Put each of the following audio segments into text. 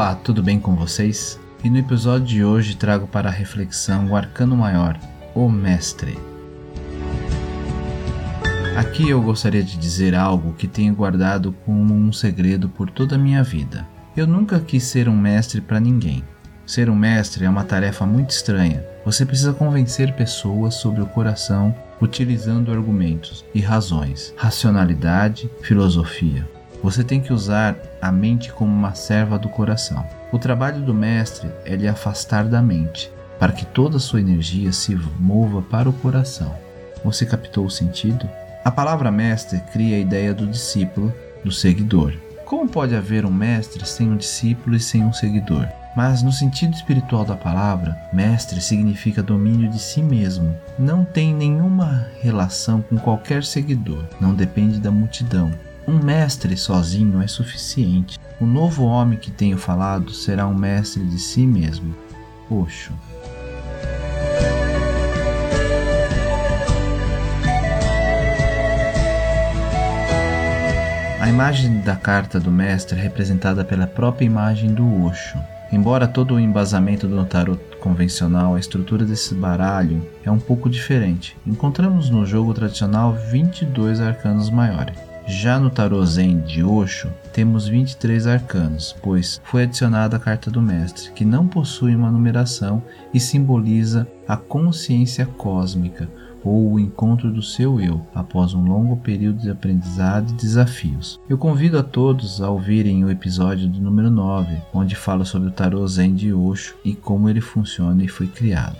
Olá, tudo bem com vocês? E no episódio de hoje trago para a reflexão o arcano maior, o Mestre. Aqui eu gostaria de dizer algo que tenho guardado como um segredo por toda a minha vida. Eu nunca quis ser um mestre para ninguém. Ser um mestre é uma tarefa muito estranha. Você precisa convencer pessoas sobre o coração utilizando argumentos e razões, racionalidade, filosofia. Você tem que usar a mente como uma serva do coração. O trabalho do mestre é lhe afastar da mente, para que toda a sua energia se mova para o coração. Você captou o sentido? A palavra mestre cria a ideia do discípulo, do seguidor. Como pode haver um mestre sem um discípulo e sem um seguidor? Mas no sentido espiritual da palavra, mestre significa domínio de si mesmo. Não tem nenhuma relação com qualquer seguidor, não depende da multidão. Um mestre sozinho é suficiente. O novo homem que tenho falado será um mestre de si mesmo. Oxo. A imagem da carta do mestre é representada pela própria imagem do Osho. Embora todo o embasamento do tarot convencional, a estrutura desse baralho é um pouco diferente. Encontramos no jogo tradicional 22 arcanos maiores. Já no tarô Zen de Osho, temos 23 arcanos, pois foi adicionada a carta do mestre, que não possui uma numeração e simboliza a consciência cósmica ou o encontro do seu eu após um longo período de aprendizado e desafios. Eu convido a todos a ouvirem o episódio do número 9, onde falo sobre o tarô Zen de Osho e como ele funciona e foi criado.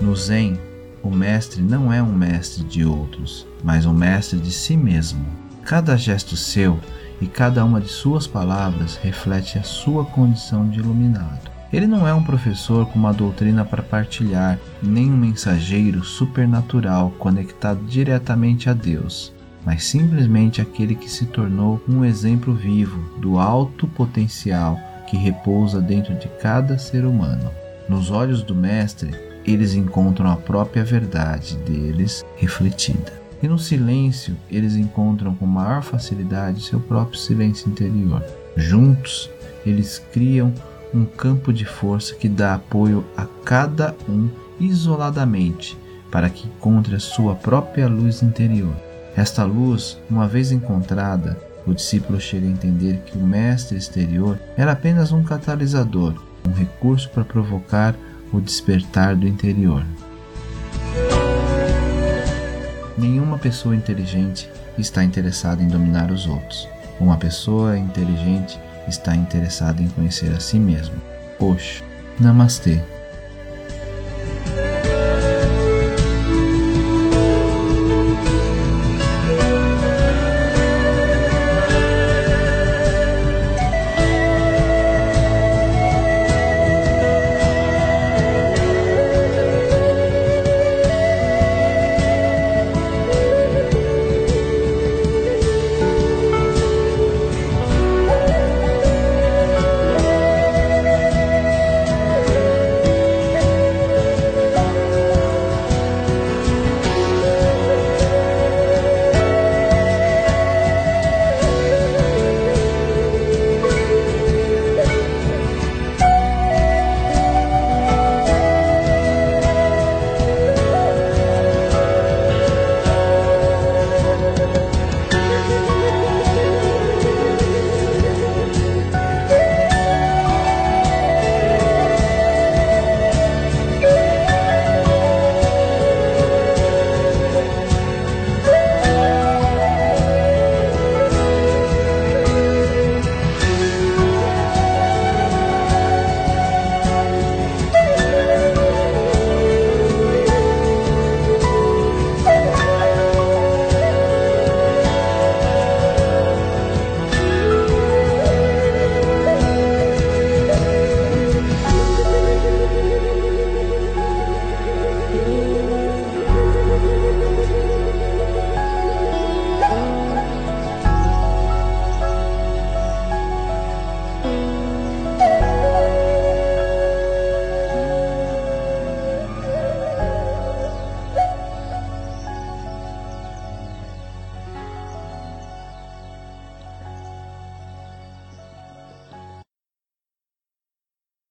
No Zen, o mestre não é um mestre de outros, mas um mestre de si mesmo. Cada gesto seu e cada uma de suas palavras reflete a sua condição de iluminado. Ele não é um professor com uma doutrina para partilhar, nem um mensageiro supernatural conectado diretamente a Deus, mas simplesmente aquele que se tornou um exemplo vivo do alto potencial que repousa dentro de cada ser humano. Nos olhos do Mestre, eles encontram a própria verdade deles refletida. E no silêncio, eles encontram com maior facilidade seu próprio silêncio interior. Juntos, eles criam um campo de força que dá apoio a cada um isoladamente para que encontre a sua própria luz interior. Esta luz, uma vez encontrada, o discípulo chega a entender que o mestre exterior era apenas um catalisador, um recurso para provocar o despertar do interior. Nenhuma pessoa inteligente está interessada em dominar os outros. Uma pessoa inteligente está interessada em conhecer a si mesma. Oxo. Namastê.